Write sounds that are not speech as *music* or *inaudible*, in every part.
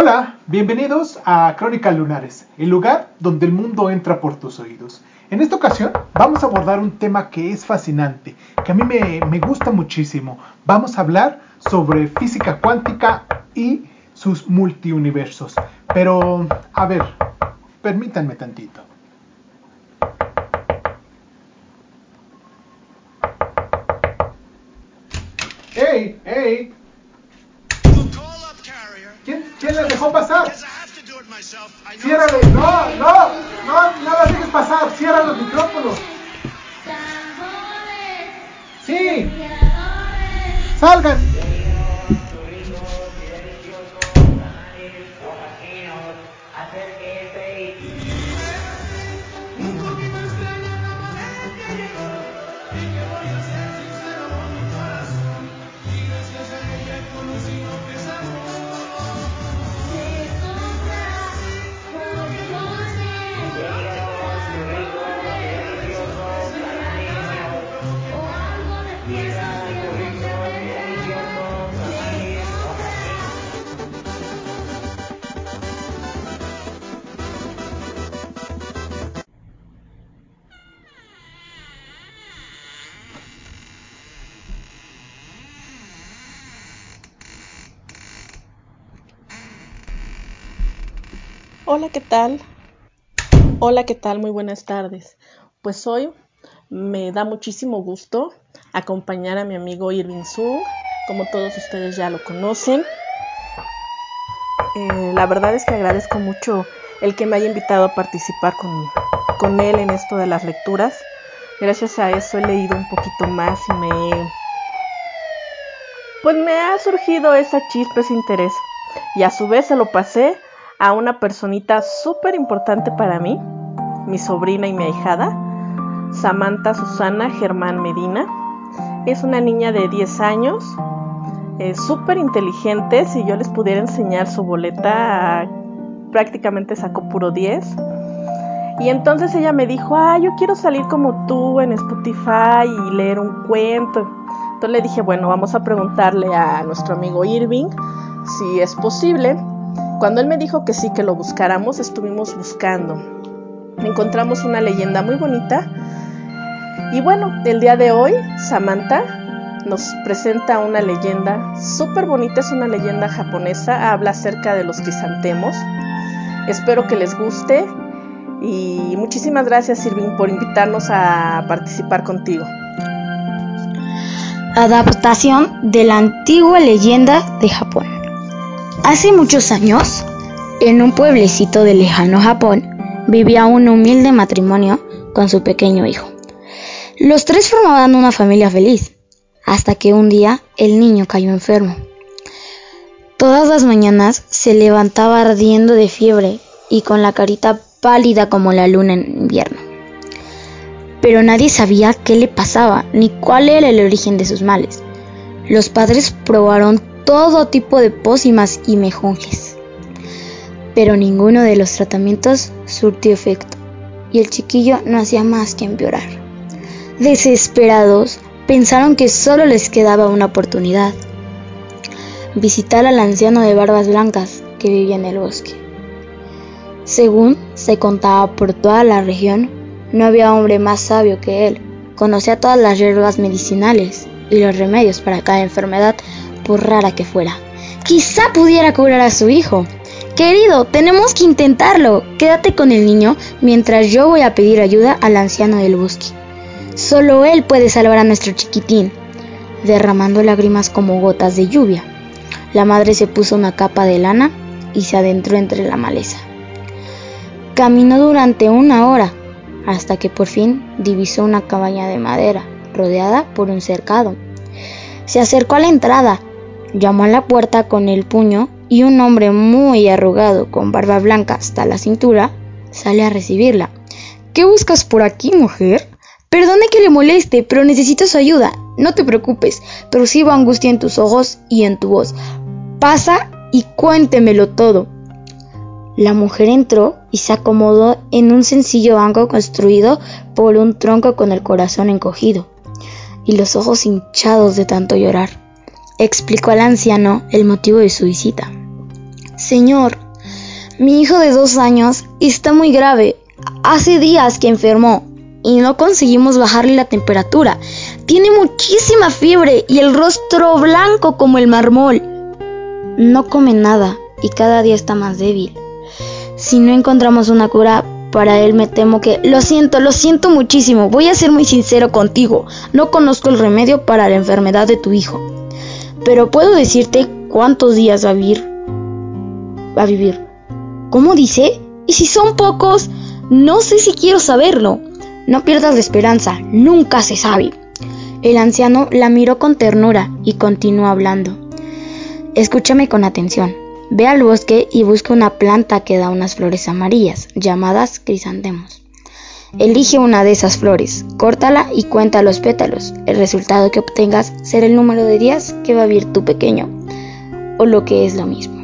Hola, bienvenidos a Crónicas Lunares, el lugar donde el mundo entra por tus oídos. En esta ocasión vamos a abordar un tema que es fascinante, que a mí me, me gusta muchísimo. Vamos a hablar sobre física cuántica y sus multiuniversos. Pero, a ver, permítanme tantito. ¡Ey! ¡Ey! Dejó pasar? Ciérrale, no, no, no, no la dejes pasar, cierra los micrófonos. Sí, salgan. Hola, ¿qué tal? Hola, ¿qué tal? Muy buenas tardes. Pues hoy me da muchísimo gusto acompañar a mi amigo Irving Sung, como todos ustedes ya lo conocen. Eh, la verdad es que agradezco mucho el que me haya invitado a participar con, con él en esto de las lecturas. Gracias a eso he leído un poquito más y me... Pues me ha surgido esa chispa, ese interés. Y a su vez se lo pasé a una personita súper importante para mí, mi sobrina y mi ahijada, Samantha Susana Germán Medina. Es una niña de 10 años, es súper inteligente. Si yo les pudiera enseñar su boleta, prácticamente sacó puro 10. Y entonces ella me dijo, ah, yo quiero salir como tú en Spotify y leer un cuento. Entonces le dije, bueno, vamos a preguntarle a nuestro amigo Irving si es posible. Cuando él me dijo que sí, que lo buscáramos, estuvimos buscando. Encontramos una leyenda muy bonita. Y bueno, el día de hoy, Samantha nos presenta una leyenda súper bonita, es una leyenda japonesa, habla acerca de los crisantemos. Espero que les guste y muchísimas gracias Irving por invitarnos a participar contigo. Adaptación de la antigua leyenda de Japón. Hace muchos años, en un pueblecito de lejano Japón, vivía un humilde matrimonio con su pequeño hijo. Los tres formaban una familia feliz, hasta que un día el niño cayó enfermo. Todas las mañanas se levantaba ardiendo de fiebre y con la carita pálida como la luna en invierno. Pero nadie sabía qué le pasaba ni cuál era el origen de sus males. Los padres probaron todo tipo de pócimas y mejunjes. Pero ninguno de los tratamientos surtió efecto y el chiquillo no hacía más que empeorar. Desesperados, pensaron que solo les quedaba una oportunidad. Visitar al anciano de barbas blancas que vivía en el bosque. Según se contaba por toda la región, no había hombre más sabio que él. Conocía todas las hierbas medicinales y los remedios para cada enfermedad por rara que fuera. Quizá pudiera curar a su hijo. Querido, tenemos que intentarlo. Quédate con el niño mientras yo voy a pedir ayuda al anciano del bosque. Solo él puede salvar a nuestro chiquitín. Derramando lágrimas como gotas de lluvia, la madre se puso una capa de lana y se adentró entre la maleza. Caminó durante una hora hasta que por fin divisó una cabaña de madera rodeada por un cercado. Se acercó a la entrada Llamó a la puerta con el puño y un hombre muy arrugado, con barba blanca hasta la cintura, sale a recibirla. ¿Qué buscas por aquí, mujer? Perdone que le moleste, pero necesito su ayuda. No te preocupes, percibo angustia en tus ojos y en tu voz. Pasa y cuéntemelo todo. La mujer entró y se acomodó en un sencillo banco construido por un tronco con el corazón encogido y los ojos hinchados de tanto llorar explicó al anciano el motivo de su visita. Señor, mi hijo de dos años está muy grave. Hace días que enfermó y no conseguimos bajarle la temperatura. Tiene muchísima fiebre y el rostro blanco como el mármol. No come nada y cada día está más débil. Si no encontramos una cura para él, me temo que... Lo siento, lo siento muchísimo. Voy a ser muy sincero contigo. No conozco el remedio para la enfermedad de tu hijo. Pero puedo decirte cuántos días va a vivir. ¿Cómo dice? ¿Y si son pocos? No sé si quiero saberlo. No pierdas la esperanza, nunca se sabe. El anciano la miró con ternura y continuó hablando. Escúchame con atención. Ve al bosque y busca una planta que da unas flores amarillas, llamadas crisantemos. Elige una de esas flores, córtala y cuenta los pétalos. El resultado que obtengas será el número de días que va a vivir tu pequeño, o lo que es lo mismo.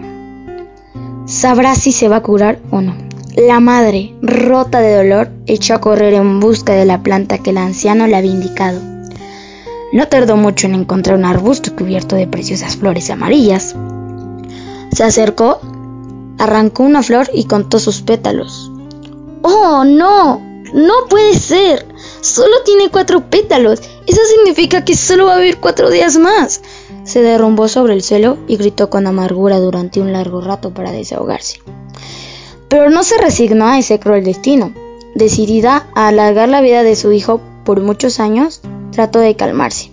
Sabrás si se va a curar o no. La madre, rota de dolor, echó a correr en busca de la planta que el anciano le había indicado. No tardó mucho en encontrar un arbusto cubierto de preciosas flores amarillas. Se acercó, arrancó una flor y contó sus pétalos. ¡Oh, no! ¡No puede ser! Solo tiene cuatro pétalos. Eso significa que solo va a vivir cuatro días más. Se derrumbó sobre el suelo y gritó con amargura durante un largo rato para desahogarse. Pero no se resignó a ese cruel destino. Decidida a alargar la vida de su hijo por muchos años, trató de calmarse.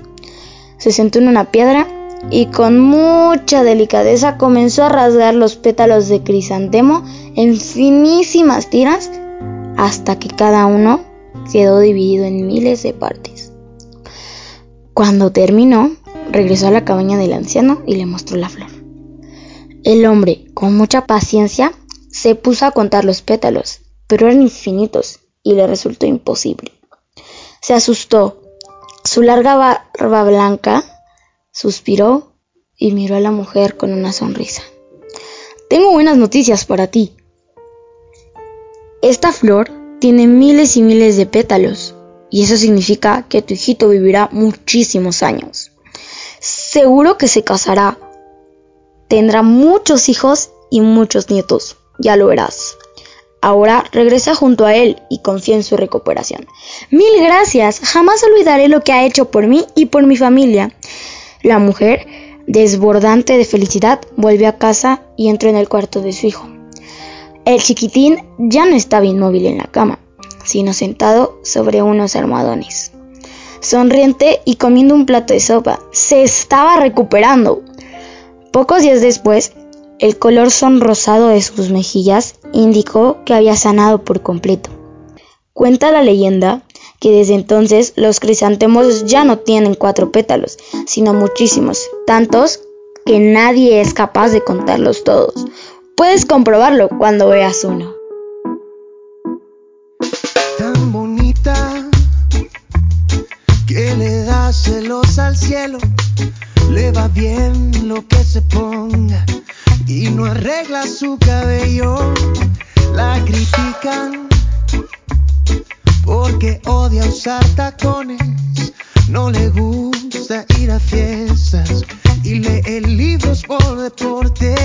Se sentó en una piedra y con mucha delicadeza comenzó a rasgar los pétalos de crisantemo en finísimas tiras hasta que cada uno quedó dividido en miles de partes. Cuando terminó, regresó a la cabaña del anciano y le mostró la flor. El hombre, con mucha paciencia, se puso a contar los pétalos, pero eran infinitos y le resultó imposible. Se asustó. Su larga barba blanca suspiró y miró a la mujer con una sonrisa. Tengo buenas noticias para ti. Esta flor tiene miles y miles de pétalos y eso significa que tu hijito vivirá muchísimos años. Seguro que se casará. Tendrá muchos hijos y muchos nietos ya lo verás. Ahora regresa junto a él y confía en su recuperación. Mil gracias, jamás olvidaré lo que ha hecho por mí y por mi familia. La mujer, desbordante de felicidad, volvió a casa y entró en el cuarto de su hijo. El chiquitín ya no estaba inmóvil en la cama, sino sentado sobre unos almohadones. Sonriente y comiendo un plato de sopa, se estaba recuperando. Pocos días después, el color sonrosado de sus mejillas indicó que había sanado por completo. Cuenta la leyenda que desde entonces los crisantemos ya no tienen cuatro pétalos, sino muchísimos, tantos que nadie es capaz de contarlos todos. Puedes comprobarlo cuando veas uno. Tan bonita que le da celos al cielo, le va bien lo que se ponga y no arregla su cabello. La critican porque odia usar tacones, no le gusta ir a fiestas y lee libros por deporte.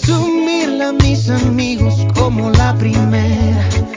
presumirla a mis amigos como la primera.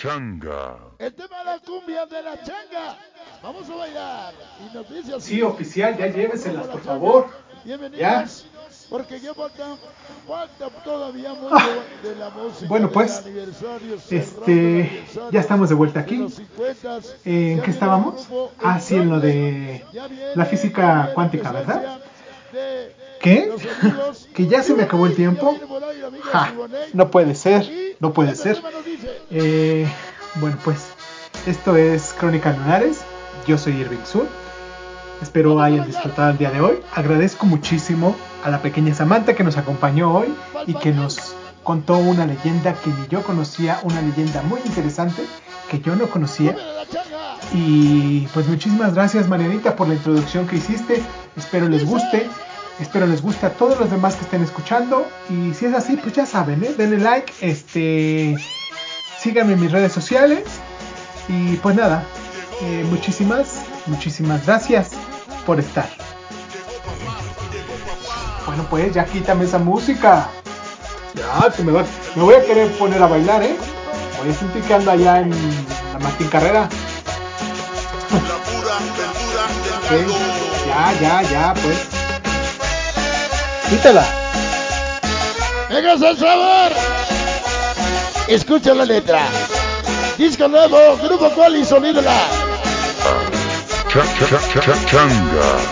Changa. El tema de la cumbia de la changa. Vamos a bailar. Y noticias. Sí, oficial, ya lléveselas, por favor. Bienvenidos. Porque ya falta, falta todavía mucho de la música. Bueno, pues, este, ya estamos de vuelta aquí. 50. ¿En Ya qué estábamos? grupo Ah, sí, en lo de Ya la física cuántica, ¿verdad? de ¿Qué? *laughs* ¿Que ya se me acabó el tiempo? Ya Ja, no puede ser, no puede este ser. Eh, bueno, pues esto es Crónica Lunares. Yo soy Irving Sur. Espero hayan disfrutado el día de hoy. Agradezco muchísimo a la pequeña Samantha que nos acompañó hoy y que nos contó una leyenda que ni yo conocía, una leyenda muy interesante que yo no conocía. Y pues muchísimas gracias Marianita por la introducción que hiciste. Espero les guste. Espero les guste a todos los demás que estén escuchando. Y si es así, pues ya saben, ¿eh? denle like. Este, síganme en mis redes sociales. Y pues nada, eh, muchísimas, muchísimas gracias por estar. Bueno, pues ya quítame esa música. Ya, que me, va- me voy a querer poner a bailar, ¿eh? Voy a sentir que allá en la Martín Carrera. La pura verdura del Ok, caldo. Ya, ya, ya, pues. Quítala. ¡Vengas al sabor! Escucha la letra. Disco nuevo, Grupo Cual y Sonido La. Cha- cha- cha- cha- Changa.